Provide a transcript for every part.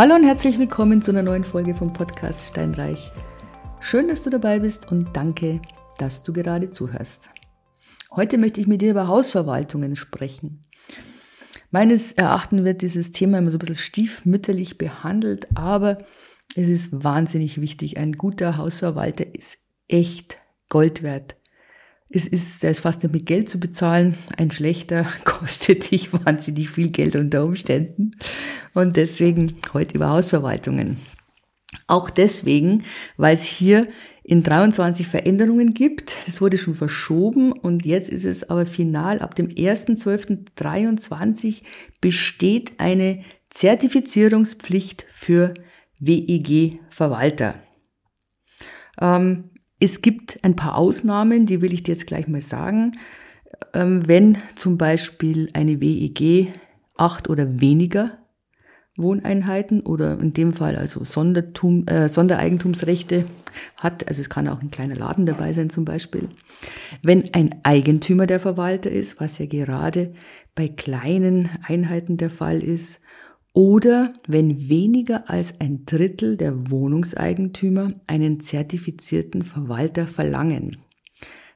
Hallo und herzlich willkommen zu einer neuen Folge vom Podcast Steinreich. Schön, dass du dabei bist und danke, dass du gerade zuhörst. Heute möchte ich mit dir über Hausverwaltungen sprechen. Meines Erachtens wird dieses Thema immer so ein bisschen stiefmütterlich behandelt, aber es ist wahnsinnig wichtig. Ein guter Hausverwalter ist echt Gold wert. Es ist, der ist fast nicht mit Geld zu bezahlen. Ein schlechter kostet dich wahnsinnig viel Geld unter Umständen. Und deswegen heute über Hausverwaltungen. Auch deswegen, weil es hier in 23 Veränderungen gibt. Das wurde schon verschoben und jetzt ist es aber final. Ab dem 1.12.23 besteht eine Zertifizierungspflicht für WEG-Verwalter. Ähm, es gibt ein paar Ausnahmen, die will ich dir jetzt gleich mal sagen. Ähm, wenn zum Beispiel eine WEG acht oder weniger Wohneinheiten oder in dem Fall also Sondertum, äh, Sondereigentumsrechte hat, also es kann auch ein kleiner Laden dabei sein zum Beispiel. Wenn ein Eigentümer der Verwalter ist, was ja gerade bei kleinen Einheiten der Fall ist, oder wenn weniger als ein Drittel der Wohnungseigentümer einen zertifizierten Verwalter verlangen.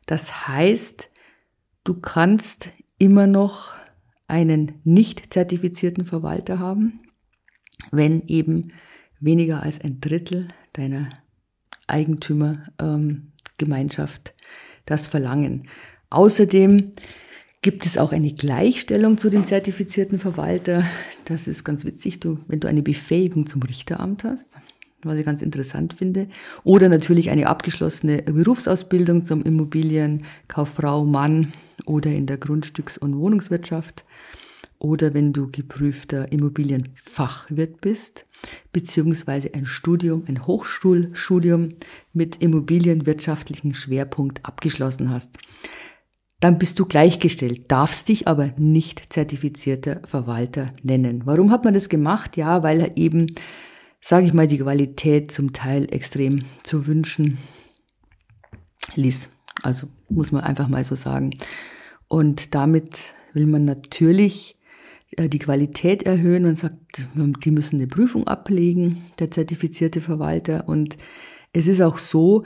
Das heißt, du kannst immer noch einen nicht zertifizierten Verwalter haben, wenn eben weniger als ein Drittel deiner Eigentümergemeinschaft ähm, das verlangen. Außerdem gibt es auch eine Gleichstellung zu den zertifizierten Verwalter. Das ist ganz witzig, du, wenn du eine Befähigung zum Richteramt hast, was ich ganz interessant finde, oder natürlich eine abgeschlossene Berufsausbildung zum Immobilienkauffrau, Mann oder in der Grundstücks- und Wohnungswirtschaft, oder wenn du geprüfter Immobilienfachwirt bist, beziehungsweise ein Studium, ein Hochschulstudium mit immobilienwirtschaftlichen Schwerpunkt abgeschlossen hast dann bist du gleichgestellt, darfst dich aber nicht zertifizierter Verwalter nennen. Warum hat man das gemacht? Ja, weil er eben, sage ich mal, die Qualität zum Teil extrem zu wünschen ließ. Also muss man einfach mal so sagen. Und damit will man natürlich die Qualität erhöhen. Man sagt, die müssen eine Prüfung ablegen, der zertifizierte Verwalter. Und es ist auch so,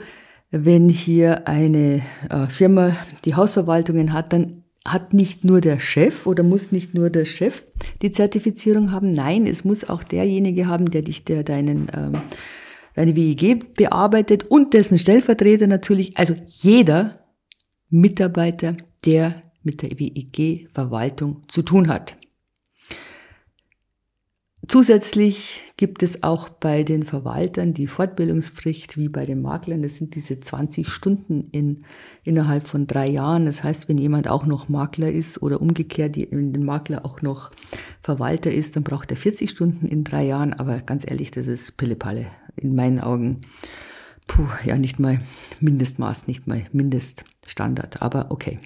wenn hier eine äh, Firma die Hausverwaltungen hat, dann hat nicht nur der Chef oder muss nicht nur der Chef die Zertifizierung haben. Nein, es muss auch derjenige haben, der dich, der deinen, ähm, deine WEG bearbeitet und dessen Stellvertreter natürlich, also jeder Mitarbeiter, der mit der WEG-Verwaltung zu tun hat. Zusätzlich gibt es auch bei den Verwaltern die Fortbildungspflicht wie bei den Maklern. Das sind diese 20 Stunden in, innerhalb von drei Jahren. Das heißt, wenn jemand auch noch Makler ist oder umgekehrt, wenn der Makler auch noch Verwalter ist, dann braucht er 40 Stunden in drei Jahren. Aber ganz ehrlich, das ist Pillepalle in meinen Augen. Puh, ja, nicht mal Mindestmaß, nicht mal Mindeststandard. Aber okay.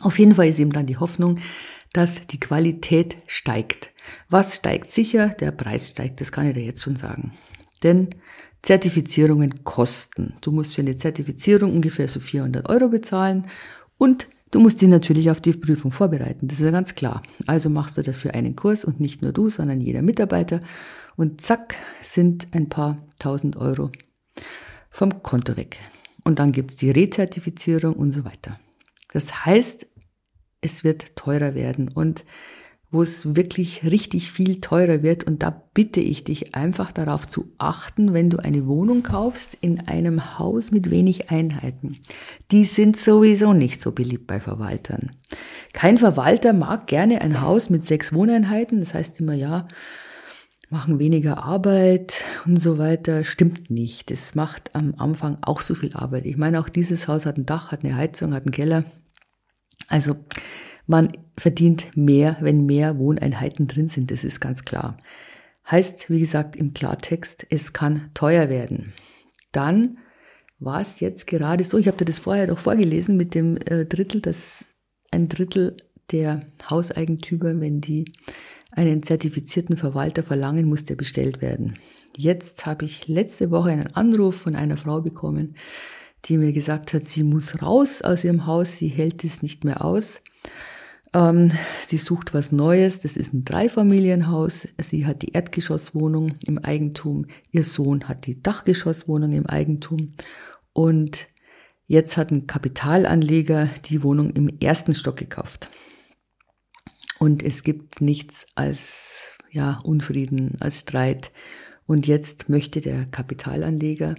Auf jeden Fall ist eben dann die Hoffnung, dass die Qualität steigt. Was steigt sicher? Der Preis steigt, das kann ich dir jetzt schon sagen. Denn Zertifizierungen kosten. Du musst für eine Zertifizierung ungefähr so 400 Euro bezahlen und du musst dich natürlich auf die Prüfung vorbereiten. Das ist ja ganz klar. Also machst du dafür einen Kurs und nicht nur du, sondern jeder Mitarbeiter und zack sind ein paar tausend Euro vom Konto weg. Und dann gibt's die Rezertifizierung und so weiter. Das heißt, es wird teurer werden und wo es wirklich richtig viel teurer wird. Und da bitte ich dich einfach darauf zu achten, wenn du eine Wohnung kaufst in einem Haus mit wenig Einheiten. Die sind sowieso nicht so beliebt bei Verwaltern. Kein Verwalter mag gerne ein Haus mit sechs Wohneinheiten. Das heißt immer, ja, machen weniger Arbeit und so weiter. Stimmt nicht. Es macht am Anfang auch so viel Arbeit. Ich meine, auch dieses Haus hat ein Dach, hat eine Heizung, hat einen Keller. Also man verdient mehr, wenn mehr Wohneinheiten drin sind, das ist ganz klar. Heißt, wie gesagt, im Klartext, es kann teuer werden. Dann war es jetzt gerade so, ich habe dir das vorher doch vorgelesen mit dem äh, Drittel, dass ein Drittel der Hauseigentümer, wenn die einen zertifizierten Verwalter verlangen, muss der bestellt werden. Jetzt habe ich letzte Woche einen Anruf von einer Frau bekommen, die mir gesagt hat, sie muss raus aus ihrem Haus, sie hält es nicht mehr aus. Ähm, sie sucht was Neues. Das ist ein Dreifamilienhaus. Sie hat die Erdgeschosswohnung im Eigentum. Ihr Sohn hat die Dachgeschosswohnung im Eigentum. Und jetzt hat ein Kapitalanleger die Wohnung im ersten Stock gekauft. Und es gibt nichts als ja, Unfrieden, als Streit. Und jetzt möchte der Kapitalanleger,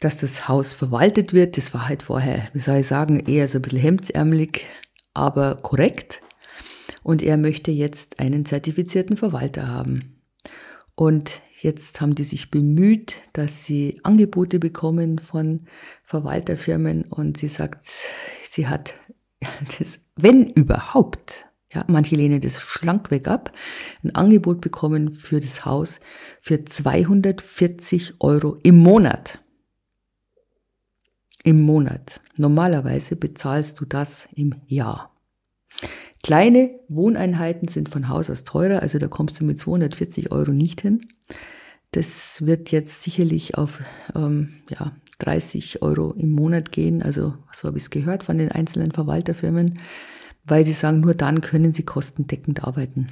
dass das Haus verwaltet wird. Das war halt vorher, wie soll ich sagen, eher so ein bisschen hemdsärmelig, aber korrekt. Und er möchte jetzt einen zertifizierten Verwalter haben. Und jetzt haben die sich bemüht, dass sie Angebote bekommen von Verwalterfirmen und sie sagt, sie hat das, wenn überhaupt, ja, manche lehnen das schlankweg ab, ein Angebot bekommen für das Haus für 240 Euro im Monat. Im Monat. Normalerweise bezahlst du das im Jahr. Kleine Wohneinheiten sind von Haus aus teurer, also da kommst du mit 240 Euro nicht hin. Das wird jetzt sicherlich auf ähm, ja, 30 Euro im Monat gehen, also so habe ich es gehört von den einzelnen Verwalterfirmen, weil sie sagen, nur dann können sie kostendeckend arbeiten.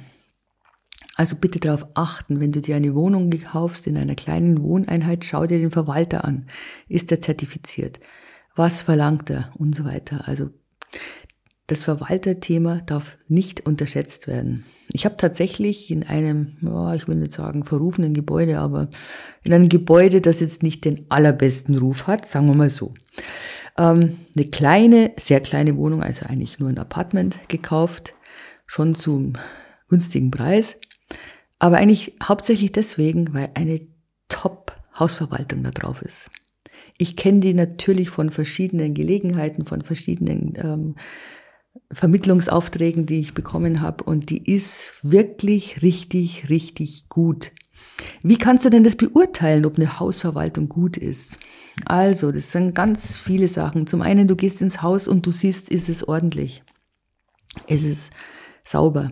Also bitte darauf achten, wenn du dir eine Wohnung kaufst in einer kleinen Wohneinheit, schau dir den Verwalter an. Ist er zertifiziert? Was verlangt er? Und so weiter. Also das Verwalterthema darf nicht unterschätzt werden. Ich habe tatsächlich in einem, ja, ich will nicht sagen verrufenen Gebäude, aber in einem Gebäude, das jetzt nicht den allerbesten Ruf hat, sagen wir mal so, ähm, eine kleine, sehr kleine Wohnung, also eigentlich nur ein Apartment gekauft, schon zum günstigen Preis, aber eigentlich hauptsächlich deswegen, weil eine Top-Hausverwaltung da drauf ist. Ich kenne die natürlich von verschiedenen Gelegenheiten, von verschiedenen ähm, Vermittlungsaufträgen, die ich bekommen habe und die ist wirklich richtig, richtig gut. Wie kannst du denn das beurteilen, ob eine Hausverwaltung gut ist? Also, das sind ganz viele Sachen. Zum einen, du gehst ins Haus und du siehst, ist es ordentlich? Ist es sauber?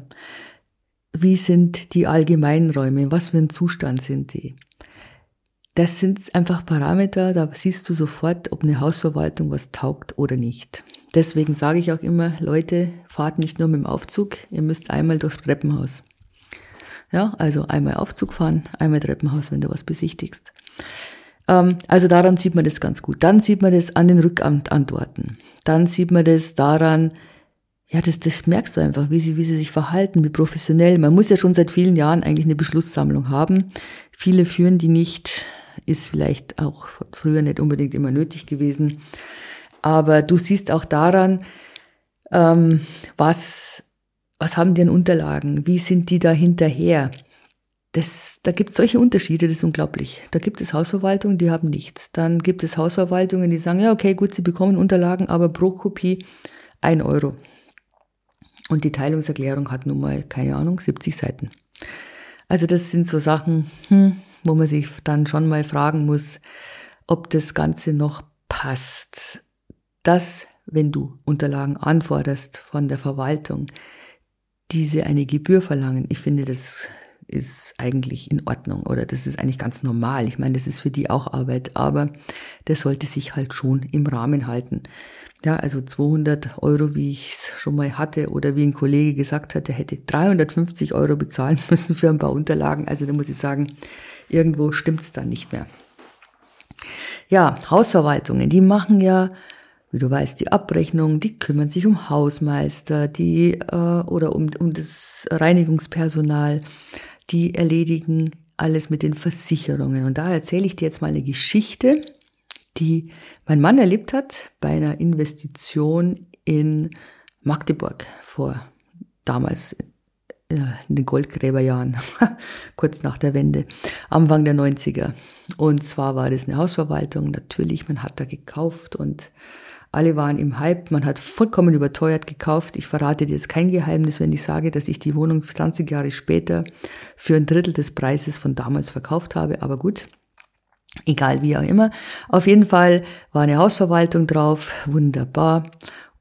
Wie sind die Allgemeinräume? Was für ein Zustand sind die? Das sind einfach Parameter, da siehst du sofort, ob eine Hausverwaltung was taugt oder nicht. Deswegen sage ich auch immer, Leute, fahrt nicht nur mit dem Aufzug, ihr müsst einmal durchs Treppenhaus. Ja, also einmal Aufzug fahren, einmal Treppenhaus, wenn du was besichtigst. Ähm, also daran sieht man das ganz gut. Dann sieht man das an den Rückantworten. Dann sieht man das daran, ja, das, das merkst du einfach, wie sie, wie sie sich verhalten, wie professionell. Man muss ja schon seit vielen Jahren eigentlich eine Beschlusssammlung haben. Viele führen die nicht ist vielleicht auch früher nicht unbedingt immer nötig gewesen. Aber du siehst auch daran, ähm, was, was haben die an Unterlagen? Wie sind die da hinterher? Das, da gibt es solche Unterschiede, das ist unglaublich. Da gibt es Hausverwaltungen, die haben nichts. Dann gibt es Hausverwaltungen, die sagen, ja, okay, gut, sie bekommen Unterlagen, aber pro Kopie ein Euro. Und die Teilungserklärung hat nun mal, keine Ahnung, 70 Seiten. Also das sind so Sachen, hm, wo man sich dann schon mal fragen muss, ob das Ganze noch passt. Dass, wenn du Unterlagen anforderst von der Verwaltung, diese eine Gebühr verlangen, ich finde, das ist eigentlich in Ordnung oder das ist eigentlich ganz normal. Ich meine, das ist für die auch Arbeit, aber das sollte sich halt schon im Rahmen halten. Ja, also 200 Euro, wie ich es schon mal hatte oder wie ein Kollege gesagt hat, der hätte 350 Euro bezahlen müssen für ein paar Unterlagen. Also da muss ich sagen, irgendwo stimmt's dann nicht mehr. Ja, Hausverwaltungen, die machen ja, wie du weißt, die Abrechnung, die kümmern sich um Hausmeister, die äh, oder um, um das Reinigungspersonal, die erledigen alles mit den Versicherungen. Und da erzähle ich dir jetzt mal eine Geschichte, die mein Mann erlebt hat bei einer Investition in Magdeburg vor damals in den Goldgräberjahren, kurz nach der Wende, Anfang der 90er. Und zwar war das eine Hausverwaltung, natürlich, man hat da gekauft und alle waren im Hype, man hat vollkommen überteuert gekauft. Ich verrate dir jetzt kein Geheimnis, wenn ich sage, dass ich die Wohnung 20 Jahre später für ein Drittel des Preises von damals verkauft habe, aber gut. Egal wie auch immer. Auf jeden Fall war eine Hausverwaltung drauf, wunderbar.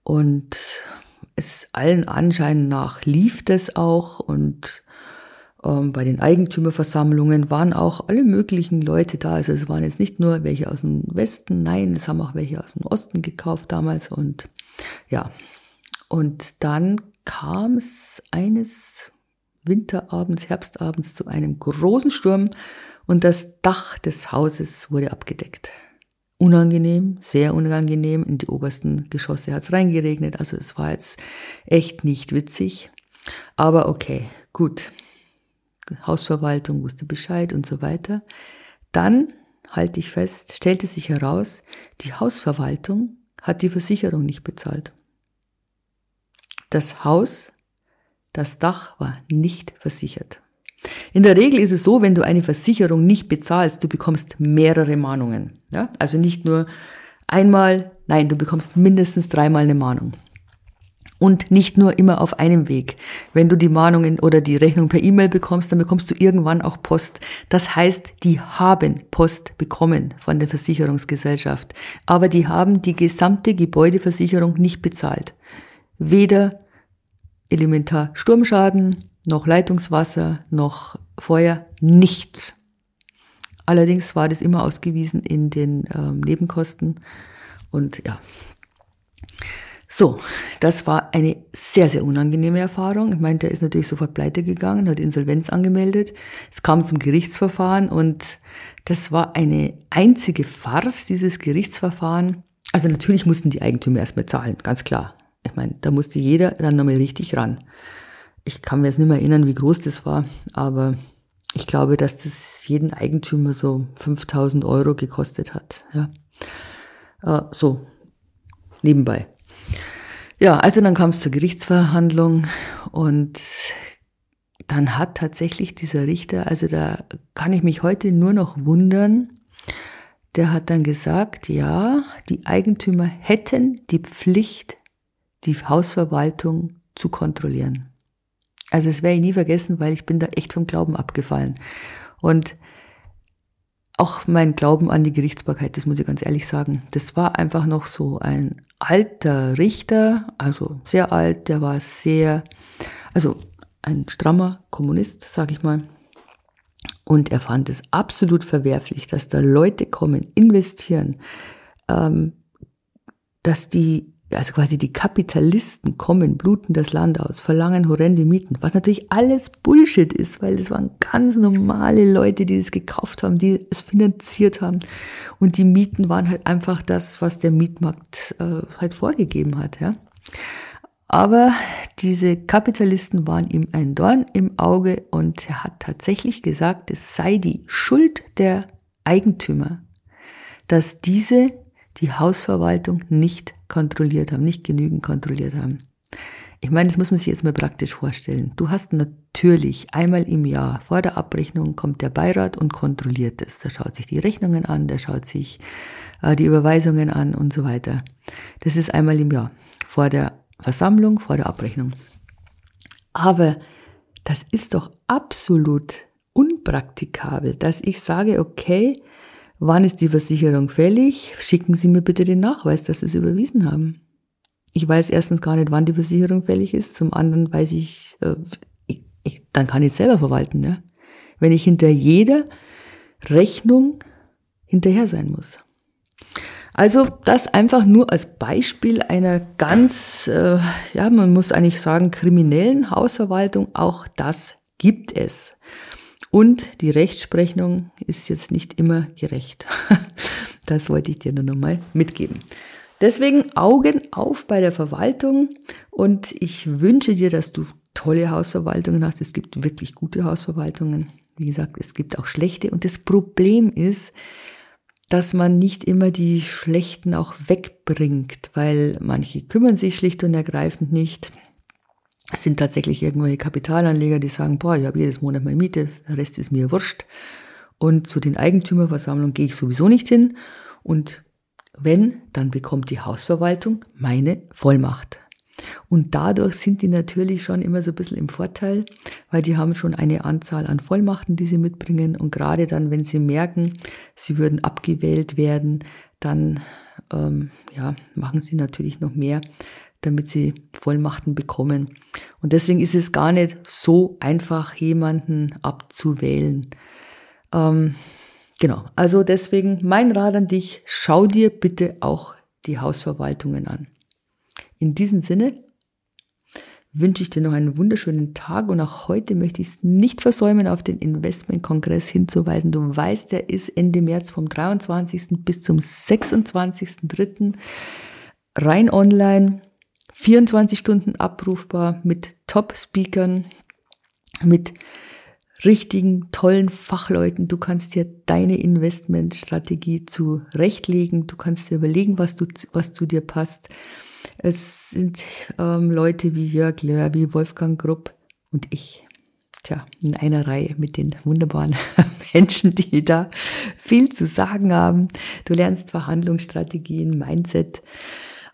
Und es allen Anscheinen nach lief das auch und ähm, bei den Eigentümerversammlungen waren auch alle möglichen Leute da. Also es waren jetzt nicht nur welche aus dem Westen, nein, es haben auch welche aus dem Osten gekauft damals und ja. Und dann kam es eines Winterabends, Herbstabends zu einem großen Sturm und das Dach des Hauses wurde abgedeckt. Unangenehm, sehr unangenehm. In die obersten Geschosse hat es reingeregnet, also es war jetzt echt nicht witzig. Aber okay, gut. Hausverwaltung wusste Bescheid und so weiter. Dann, halte ich fest, stellte sich heraus, die Hausverwaltung hat die Versicherung nicht bezahlt. Das Haus, das Dach war nicht versichert. In der Regel ist es so, wenn du eine Versicherung nicht bezahlst, du bekommst mehrere Mahnungen. Ja? Also nicht nur einmal, nein, du bekommst mindestens dreimal eine Mahnung. Und nicht nur immer auf einem Weg. Wenn du die Mahnungen oder die Rechnung per E-Mail bekommst, dann bekommst du irgendwann auch Post. Das heißt, die haben Post bekommen von der Versicherungsgesellschaft. Aber die haben die gesamte Gebäudeversicherung nicht bezahlt. Weder Elementar Sturmschaden, noch Leitungswasser, noch Feuer, nichts. Allerdings war das immer ausgewiesen in den ähm, Nebenkosten. Und ja, so, das war eine sehr, sehr unangenehme Erfahrung. Ich meine, der ist natürlich sofort pleite gegangen, hat Insolvenz angemeldet. Es kam zum Gerichtsverfahren und das war eine einzige Farce, dieses Gerichtsverfahren. Also natürlich mussten die Eigentümer erstmal zahlen, ganz klar. Ich meine, da musste jeder dann nochmal richtig ran. Ich kann mir jetzt nicht mehr erinnern, wie groß das war, aber ich glaube, dass das jeden Eigentümer so 5000 Euro gekostet hat. Ja. Äh, so, nebenbei. Ja, also dann kam es zur Gerichtsverhandlung und dann hat tatsächlich dieser Richter, also da kann ich mich heute nur noch wundern, der hat dann gesagt, ja, die Eigentümer hätten die Pflicht, die Hausverwaltung zu kontrollieren. Also das werde ich nie vergessen, weil ich bin da echt vom Glauben abgefallen. Und auch mein Glauben an die Gerichtsbarkeit, das muss ich ganz ehrlich sagen, das war einfach noch so ein alter Richter, also sehr alt, der war sehr, also ein strammer Kommunist, sag ich mal. Und er fand es absolut verwerflich, dass da Leute kommen, investieren, ähm, dass die also quasi die Kapitalisten kommen, bluten das Land aus, verlangen horrende Mieten, was natürlich alles Bullshit ist, weil das waren ganz normale Leute, die das gekauft haben, die es finanziert haben. Und die Mieten waren halt einfach das, was der Mietmarkt äh, halt vorgegeben hat. Ja. Aber diese Kapitalisten waren ihm ein Dorn im Auge und er hat tatsächlich gesagt, es sei die Schuld der Eigentümer, dass diese die Hausverwaltung nicht kontrolliert haben, nicht genügend kontrolliert haben. Ich meine, das muss man sich jetzt mal praktisch vorstellen. Du hast natürlich einmal im Jahr vor der Abrechnung kommt der Beirat und kontrolliert es. Der schaut sich die Rechnungen an, der schaut sich äh, die Überweisungen an und so weiter. Das ist einmal im Jahr vor der Versammlung, vor der Abrechnung. Aber das ist doch absolut unpraktikabel, dass ich sage, okay, Wann ist die Versicherung fällig? Schicken Sie mir bitte den Nachweis, dass Sie es überwiesen haben. Ich weiß erstens gar nicht, wann die Versicherung fällig ist. Zum anderen weiß ich, äh, ich, ich dann kann ich es selber verwalten. Ja? Wenn ich hinter jeder Rechnung hinterher sein muss. Also das einfach nur als Beispiel einer ganz, äh, ja, man muss eigentlich sagen, kriminellen Hausverwaltung. Auch das gibt es. Und die Rechtsprechung ist jetzt nicht immer gerecht. Das wollte ich dir nur nochmal mitgeben. Deswegen Augen auf bei der Verwaltung und ich wünsche dir, dass du tolle Hausverwaltungen hast. Es gibt wirklich gute Hausverwaltungen. Wie gesagt, es gibt auch schlechte. Und das Problem ist, dass man nicht immer die schlechten auch wegbringt, weil manche kümmern sich schlicht und ergreifend nicht. Es sind tatsächlich irgendwelche Kapitalanleger, die sagen, boah, ich habe jedes Monat meine Miete, der Rest ist mir wurscht. Und zu den Eigentümerversammlungen gehe ich sowieso nicht hin. Und wenn, dann bekommt die Hausverwaltung meine Vollmacht. Und dadurch sind die natürlich schon immer so ein bisschen im Vorteil, weil die haben schon eine Anzahl an Vollmachten, die sie mitbringen. Und gerade dann, wenn sie merken, sie würden abgewählt werden, dann ähm, ja, machen sie natürlich noch mehr, damit sie Vollmachten bekommen. Und deswegen ist es gar nicht so einfach, jemanden abzuwählen. Ähm, genau, also deswegen mein Rat an dich, schau dir bitte auch die Hausverwaltungen an. In diesem Sinne wünsche ich dir noch einen wunderschönen Tag und auch heute möchte ich es nicht versäumen, auf den Investmentkongress hinzuweisen. Du weißt, der ist Ende März vom 23. bis zum 26.3. rein online, 24 Stunden abrufbar mit Top-Speakern, mit richtigen, tollen Fachleuten. Du kannst dir deine Investmentstrategie zurechtlegen. Du kannst dir überlegen, was, du, was zu dir passt. Es sind ähm, Leute wie Jörg Löhr, wie Wolfgang Grupp und ich. Tja, in einer Reihe mit den wunderbaren Menschen, die da viel zu sagen haben. Du lernst Verhandlungsstrategien, Mindset,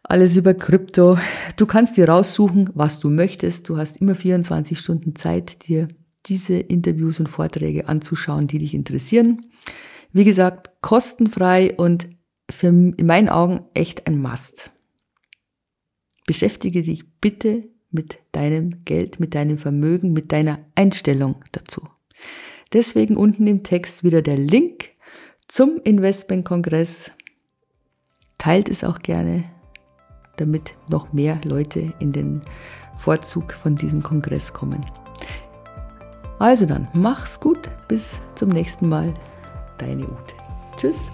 alles über Krypto. Du kannst dir raussuchen, was du möchtest. Du hast immer 24 Stunden Zeit, dir diese Interviews und Vorträge anzuschauen, die dich interessieren. Wie gesagt, kostenfrei und für, in meinen Augen echt ein Must. Beschäftige dich bitte mit deinem Geld, mit deinem Vermögen, mit deiner Einstellung dazu. Deswegen unten im Text wieder der Link zum Investmentkongress. Teilt es auch gerne, damit noch mehr Leute in den Vorzug von diesem Kongress kommen. Also dann, mach's gut, bis zum nächsten Mal. Deine Ute. Tschüss.